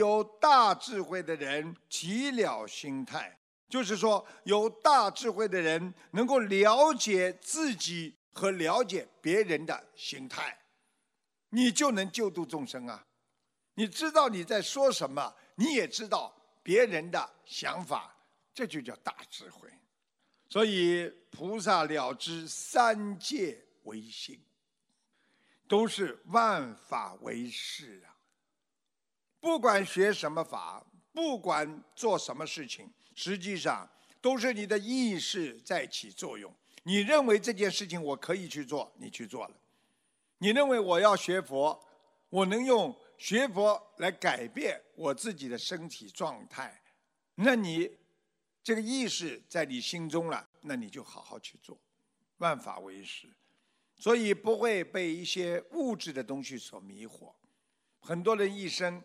有大智慧的人体了心态，就是说有大智慧的人能够了解自己和了解别人的心态，你就能救度众生啊！你知道你在说什么，你也知道别人的想法，这就叫大智慧。所以菩萨了知三界为心，都是万法为事啊。不管学什么法，不管做什么事情，实际上都是你的意识在起作用。你认为这件事情我可以去做，你去做了；你认为我要学佛，我能用学佛来改变我自己的身体状态，那你。这个意识在你心中了，那你就好好去做，万法为实，所以不会被一些物质的东西所迷惑。很多人一生，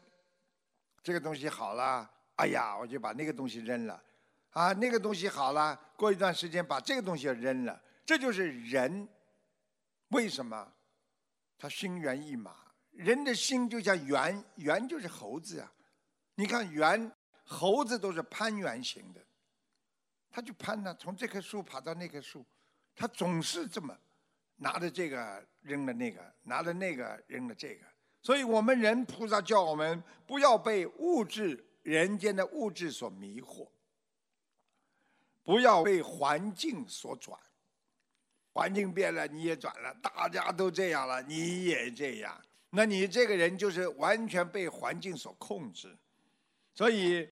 这个东西好了，哎呀，我就把那个东西扔了，啊，那个东西好了，过一段时间把这个东西扔了，这就是人。为什么？他心猿意马，人的心就像猿，猿就是猴子啊。你看猿，猴子都是攀援型的。他就攀呢，从这棵树爬到那棵树，他总是这么拿着这个扔了那个，拿着那个扔了这个。所以我们人菩萨叫我们不要被物质人间的物质所迷惑，不要被环境所转。环境变了，你也转了；大家都这样了，你也这样。那你这个人就是完全被环境所控制。所以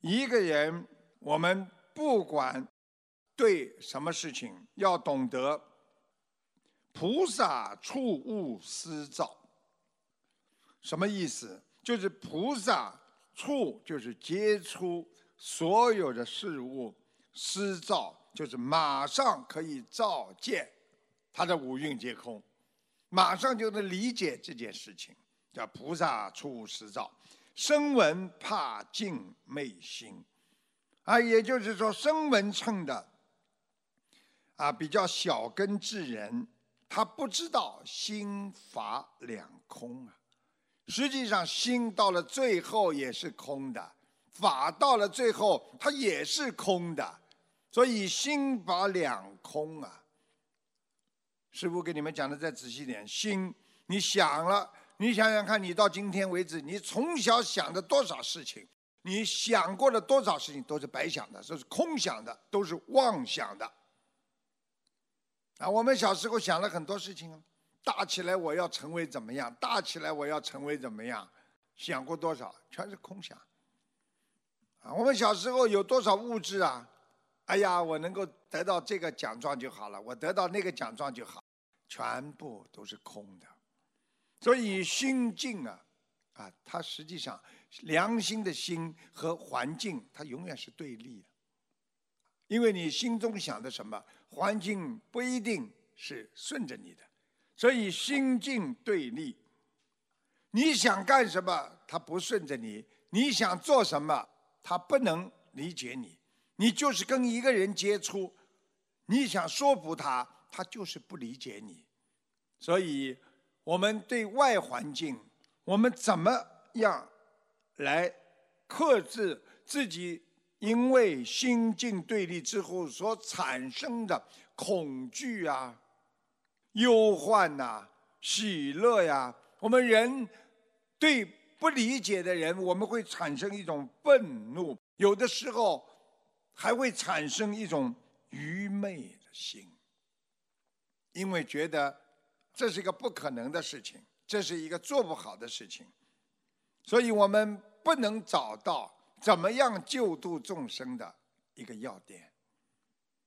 一个人，我们。不管对什么事情，要懂得菩萨触物思造。什么意思？就是菩萨触，就是接触所有的事物；施造，就是马上可以照见他的五蕴皆空，马上就能理解这件事情。叫菩萨触施造，声闻怕净昧心。啊，也就是说，声闻乘的啊，比较小根智人，他不知道心法两空啊。实际上，心到了最后也是空的，法到了最后它也是空的，所以心法两空啊。师傅给你们讲的再仔细点，心你想了，你想想看，你到今天为止，你从小想的多少事情？你想过的多少事情都是白想的，都是空想的，都是妄想的。啊，我们小时候想了很多事情啊，大起来我要成为怎么样？大起来我要成为怎么样？想过多少？全是空想。啊，我们小时候有多少物质啊？哎呀，我能够得到这个奖状就好了，我得到那个奖状就好，全部都是空的。所以心境啊，啊，它实际上。良心的心和环境，它永远是对立的，因为你心中想的什么，环境不一定是顺着你的，所以心境对立。你想干什么，他不顺着你；你想做什么，他不能理解你。你就是跟一个人接触，你想说服他，他就是不理解你。所以，我们对外环境，我们怎么样？来克制自己，因为心境对立之后所产生的恐惧啊、忧患呐、喜乐呀。我们人对不理解的人，我们会产生一种愤怒，有的时候还会产生一种愚昧的心，因为觉得这是一个不可能的事情，这是一个做不好的事情。所以我们不能找到怎么样救度众生的一个要点，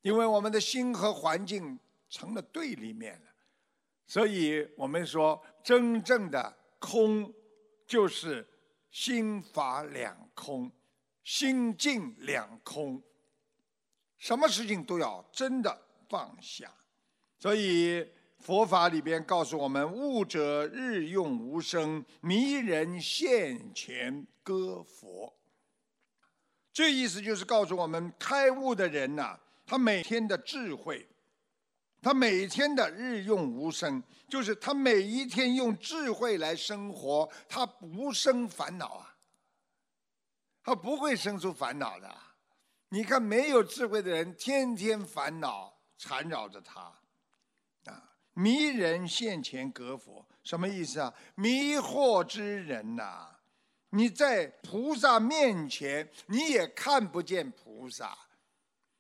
因为我们的心和环境成了对立面了。所以我们说，真正的空就是心法两空，心境两空，什么事情都要真的放下。所以。佛法里边告诉我们：悟者日用无声，迷人现前歌佛。这意思就是告诉我们，开悟的人呐，他每天的智慧，他每天的日用无声，就是他每一天用智慧来生活，他不生烦恼啊。他不会生出烦恼的。你看，没有智慧的人，天天烦恼缠绕着他，啊，迷人现前隔佛，什么意思啊？迷惑之人呐，你在菩萨面前，你也看不见菩萨，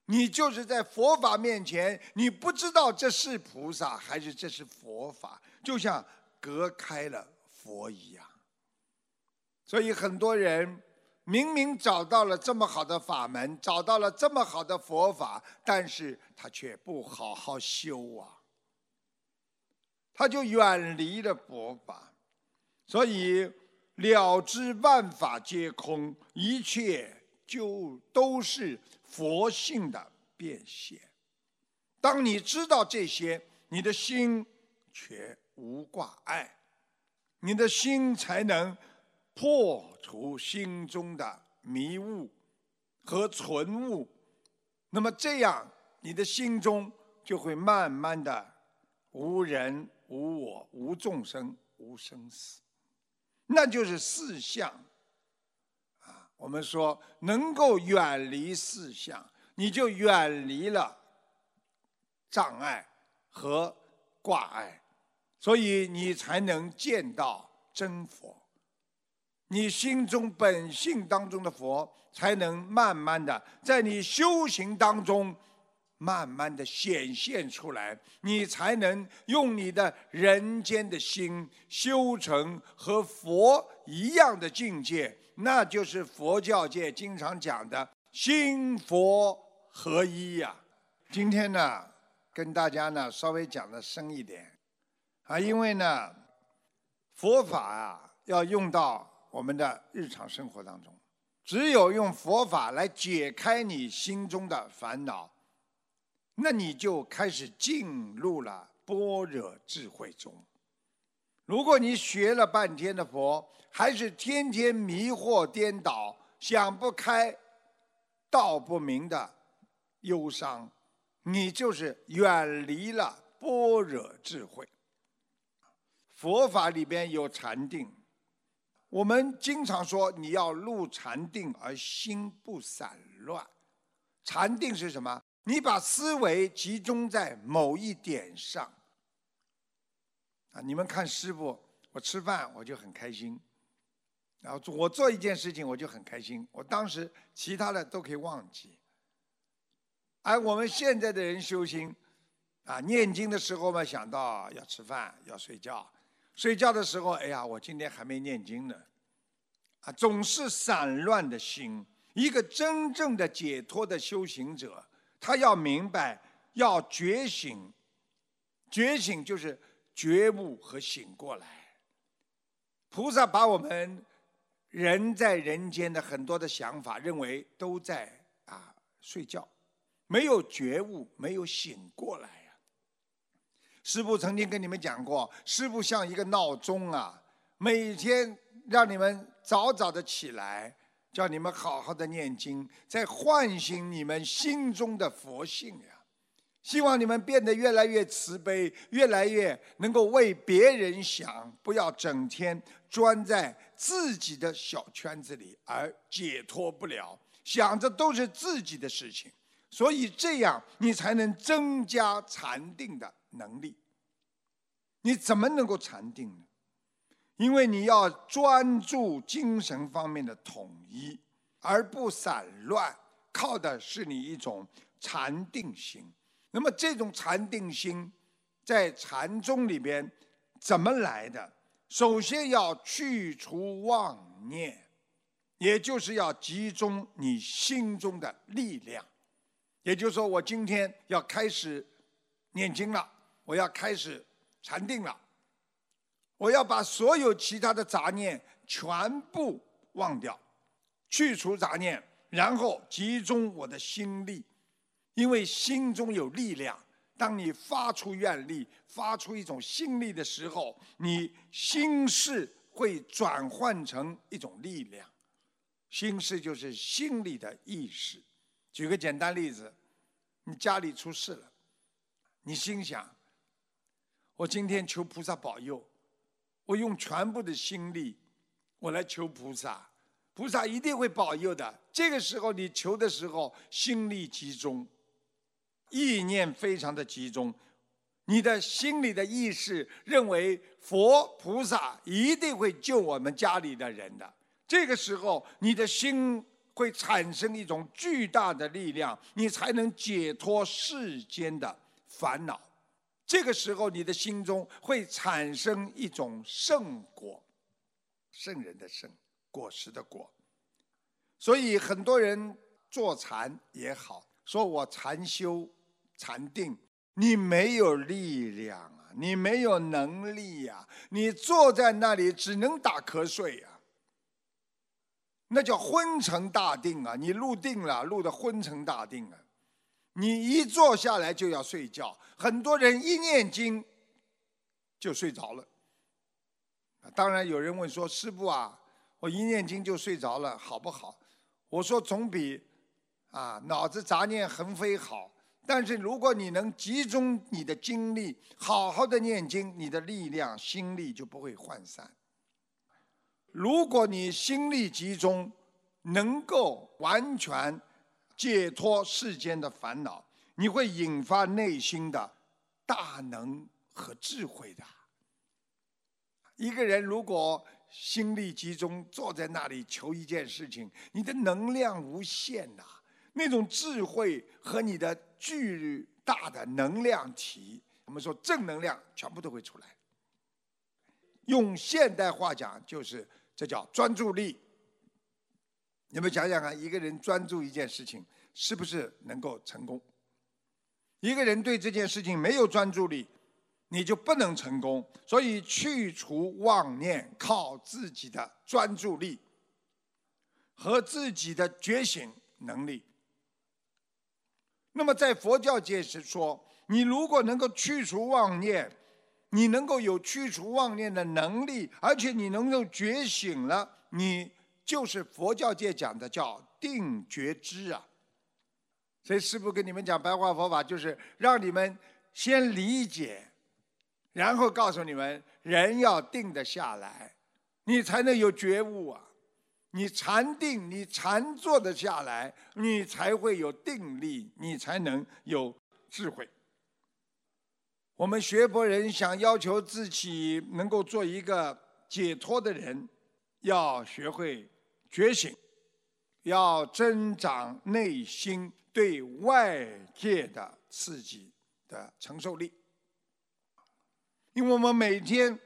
你就是在佛法面前，你不知道这是菩萨还是这是佛法，就像隔开了佛一样。所以很多人。明明找到了这么好的法门，找到了这么好的佛法，但是他却不好好修啊，他就远离了佛法，所以了知万法皆空，一切就都是佛性的变现。当你知道这些，你的心却无挂碍，你的心才能。破除心中的迷雾和存物，那么这样你的心中就会慢慢的无人无我无众生无生死，那就是四相。我们说能够远离四相，你就远离了障碍和挂碍，所以你才能见到真佛。你心中本性当中的佛，才能慢慢的在你修行当中，慢慢的显现出来，你才能用你的人间的心修成和佛一样的境界，那就是佛教界经常讲的心佛合一呀。今天呢，跟大家呢稍微讲的深一点，啊，因为呢，佛法啊要用到。我们的日常生活当中，只有用佛法来解开你心中的烦恼，那你就开始进入了般若智慧中。如果你学了半天的佛，还是天天迷惑颠倒、想不开、道不明的忧伤，你就是远离了般若智慧。佛法里边有禅定。我们经常说，你要入禅定而心不散乱。禅定是什么？你把思维集中在某一点上。啊，你们看师傅，我吃饭我就很开心，然后我做一件事情我就很开心，我当时其他的都可以忘记。而我们现在的人修心，啊，念经的时候嘛，想到要吃饭要睡觉。睡觉的时候，哎呀，我今天还没念经呢，啊，总是散乱的心。一个真正的解脱的修行者，他要明白，要觉醒，觉醒就是觉悟和醒过来。菩萨把我们人在人间的很多的想法，认为都在啊睡觉，没有觉悟，没有醒过来呀。师父曾经跟你们讲过，师父像一个闹钟啊，每天让你们早早的起来，叫你们好好的念经，在唤醒你们心中的佛性呀。希望你们变得越来越慈悲，越来越能够为别人想，不要整天钻在自己的小圈子里而解脱不了，想着都是自己的事情。所以这样，你才能增加禅定的。能力，你怎么能够禅定呢？因为你要专注精神方面的统一，而不散乱，靠的是你一种禅定心。那么这种禅定心，在禅宗里边怎么来的？首先要去除妄念，也就是要集中你心中的力量。也就是说，我今天要开始念经了。我要开始禅定了，我要把所有其他的杂念全部忘掉，去除杂念，然后集中我的心力，因为心中有力量。当你发出愿力，发出一种心力的时候，你心事会转换成一种力量。心事就是心里的意识。举个简单例子，你家里出事了，你心想。我今天求菩萨保佑，我用全部的心力，我来求菩萨。菩萨一定会保佑的。这个时候你求的时候，心力集中，意念非常的集中，你的心里的意识认为佛菩萨一定会救我们家里的人的。这个时候，你的心会产生一种巨大的力量，你才能解脱世间的烦恼。这个时候，你的心中会产生一种圣果，圣人的圣，果实的果。所以很多人坐禅也好，说我禅修、禅定，你没有力量啊，你没有能力呀，你坐在那里只能打瞌睡呀。那叫昏沉大定啊！你入定了，入的昏沉大定啊！你一坐下来就要睡觉，很多人一念经就睡着了。当然有人问说：“师傅啊，我一念经就睡着了，好不好？”我说：“总比啊脑子杂念横飞好。但是如果你能集中你的精力，好好的念经，你的力量、心力就不会涣散。”如果你心力集中，能够完全解脱世间的烦恼，你会引发内心的大能和智慧的。一个人如果心力集中，坐在那里求一件事情，你的能量无限呐，那种智慧和你的巨大的能量体，我们说正能量全部都会出来。用现代话讲，就是。这叫专注力。你们想想看，一个人专注一件事情，是不是能够成功？一个人对这件事情没有专注力，你就不能成功。所以，去除妄念，靠自己的专注力和自己的觉醒能力。那么，在佛教界是说，你如果能够去除妄念。你能够有去除妄念的能力，而且你能够觉醒了，你就是佛教界讲的叫定觉知啊。所以师父跟你们讲白话佛法，就是让你们先理解，然后告诉你们，人要定得下来，你才能有觉悟啊。你禅定，你禅坐得下来，你才会有定力，你才能有智慧。我们学佛人想要求自己能够做一个解脱的人，要学会觉醒，要增长内心对外界的刺激的承受力。因为我们每天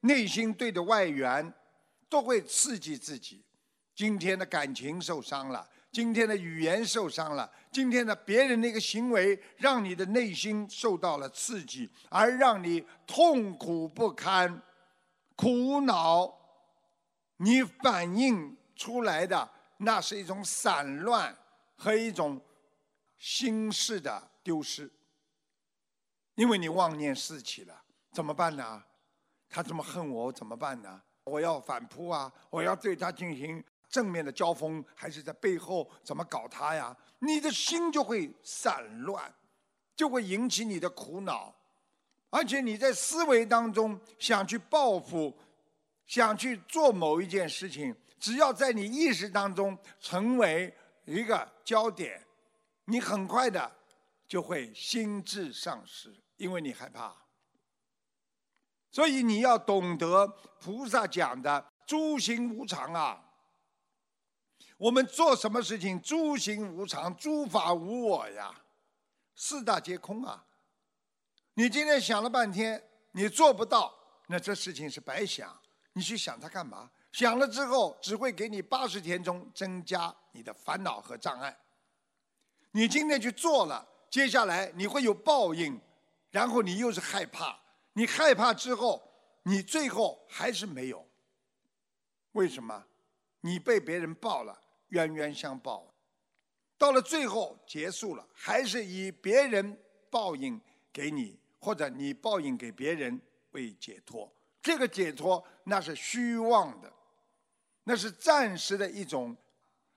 内心对着外缘，都会刺激自己。今天的感情受伤了。今天的语言受伤了，今天的别人的一个行为让你的内心受到了刺激，而让你痛苦不堪、苦恼，你反映出来的那是一种散乱和一种心事的丢失，因为你妄念四起了，怎么办呢？他这么恨我，怎么办呢？我要反扑啊！我要对他进行。正面的交锋，还是在背后怎么搞他呀？你的心就会散乱，就会引起你的苦恼，而且你在思维当中想去报复，想去做某一件事情，只要在你意识当中成为一个焦点，你很快的就会心智丧失，因为你害怕。所以你要懂得菩萨讲的诸行无常啊。我们做什么事情，诸行无常，诸法无我呀，四大皆空啊！你今天想了半天，你做不到，那这事情是白想。你去想它干嘛？想了之后，只会给你八十天中增加你的烦恼和障碍。你今天去做了，接下来你会有报应，然后你又是害怕。你害怕之后，你最后还是没有。为什么？你被别人报了。冤冤相报，到了最后结束了，还是以别人报应给你，或者你报应给别人为解脱。这个解脱那是虚妄的，那是暂时的一种，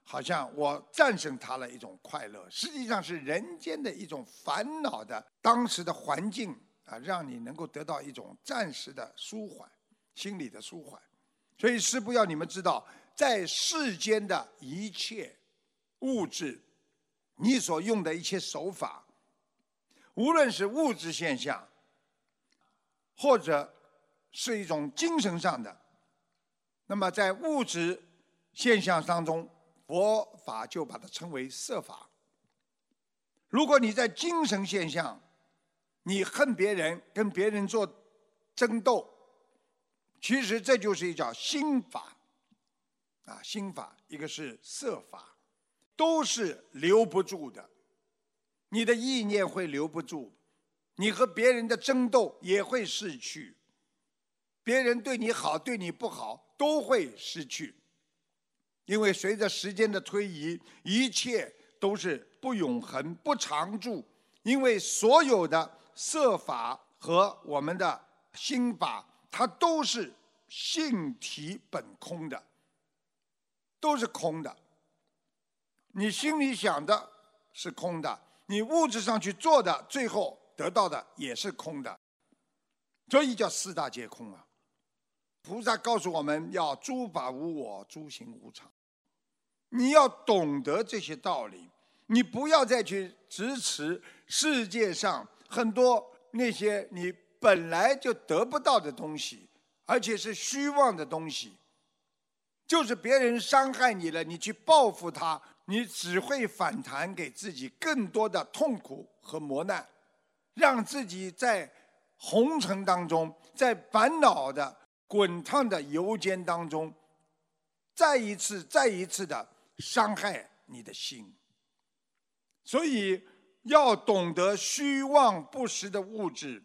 好像我战胜他了一种快乐，实际上是人间的一种烦恼的当时的环境啊，让你能够得到一种暂时的舒缓，心理的舒缓。所以师父要你们知道。在世间的一切物质，你所用的一切手法，无论是物质现象，或者是一种精神上的，那么在物质现象当中，佛法就把它称为色法。如果你在精神现象，你恨别人，跟别人做争斗，其实这就是一叫心法，啊，心法，一个是色法，都是留不住的。你的意念会留不住，你和别人的争斗也会逝去，别人对你好，对你不好都会失去，因为随着时间的推移，一切都是不永恒、不常驻，因为所有的。色法和我们的心法，它都是性体本空的，都是空的。你心里想的是空的，你物质上去做的，最后得到的也是空的，所以叫四大皆空啊。菩萨告诉我们要诸法无我，诸行无常。你要懂得这些道理，你不要再去支持世界上。很多那些你本来就得不到的东西，而且是虚妄的东西，就是别人伤害你了，你去报复他，你只会反弹给自己更多的痛苦和磨难，让自己在红尘当中，在烦恼的滚烫的油煎当中，再一次、再一次的伤害你的心，所以。要懂得虚妄不实的物质，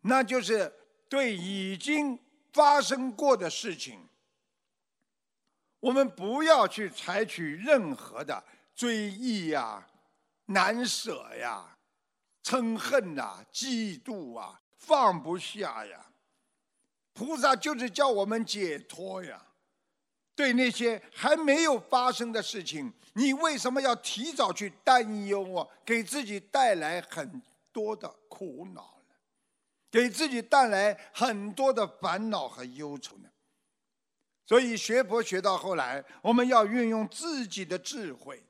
那就是对已经发生过的事情，我们不要去采取任何的追忆呀、难舍呀、嗔恨呐、嫉妒啊、放不下呀。菩萨就是叫我们解脱呀。对那些还没有发生的事情，你为什么要提早去担忧啊？给自己带来很多的苦恼呢？给自己带来很多的烦恼和忧愁呢？所以学佛学到后来，我们要运用自己的智慧，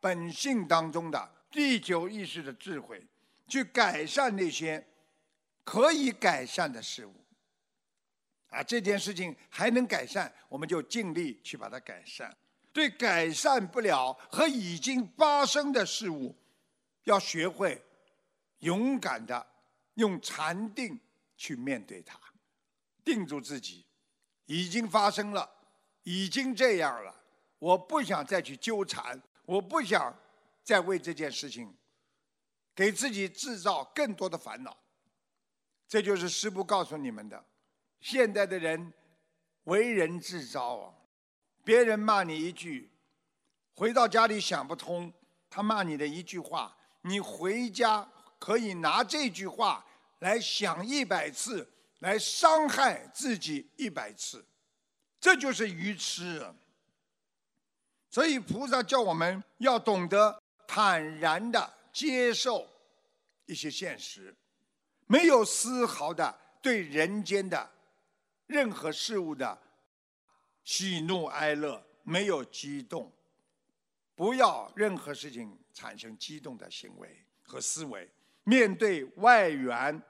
本性当中的第九意识的智慧，去改善那些可以改善的事物。啊，这件事情还能改善，我们就尽力去把它改善。对改善不了和已经发生的事物，要学会勇敢的用禅定去面对它，定住自己。已经发生了，已经这样了，我不想再去纠缠，我不想再为这件事情给自己制造更多的烦恼。这就是师父告诉你们的。现代的人为人自招啊，别人骂你一句，回到家里想不通，他骂你的一句话，你回家可以拿这句话来想一百次，来伤害自己一百次，这就是愚痴。所以菩萨叫我们要懂得坦然的接受一些现实，没有丝毫的对人间的。任何事物的喜怒哀乐没有激动，不要任何事情产生激动的行为和思维。面对外援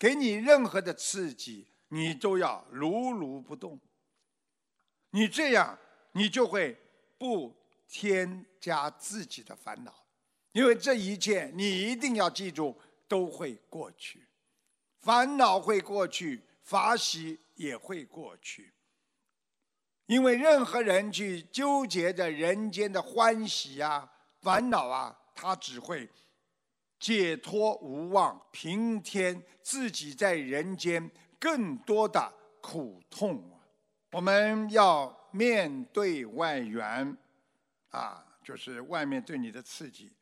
给你任何的刺激，你都要如如不动。你这样，你就会不添加自己的烦恼，因为这一切你一定要记住，都会过去，烦恼会过去，法喜。也会过去，因为任何人去纠结着人间的欢喜啊、烦恼啊，他只会解脱无望，平添自己在人间更多的苦痛。我们要面对外援，啊，就是外面对你的刺激，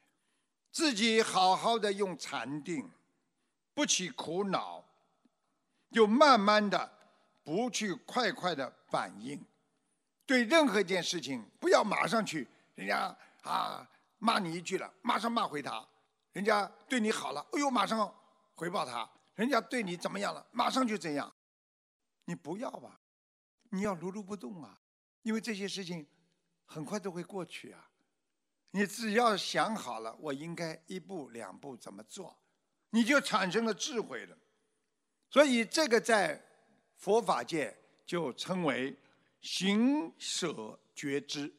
自己好好的用禅定，不起苦恼，就慢慢的。不去快快的反应，对任何一件事情不要马上去，人家啊骂你一句了，马上骂回他；人家对你好了，哎呦马上回报他；人家对你怎么样了，马上就这样。你不要吧，你要如如不动啊，因为这些事情很快都会过去啊。你只要想好了，我应该一步两步怎么做，你就产生了智慧了。所以这个在佛法界就称为行舍觉知。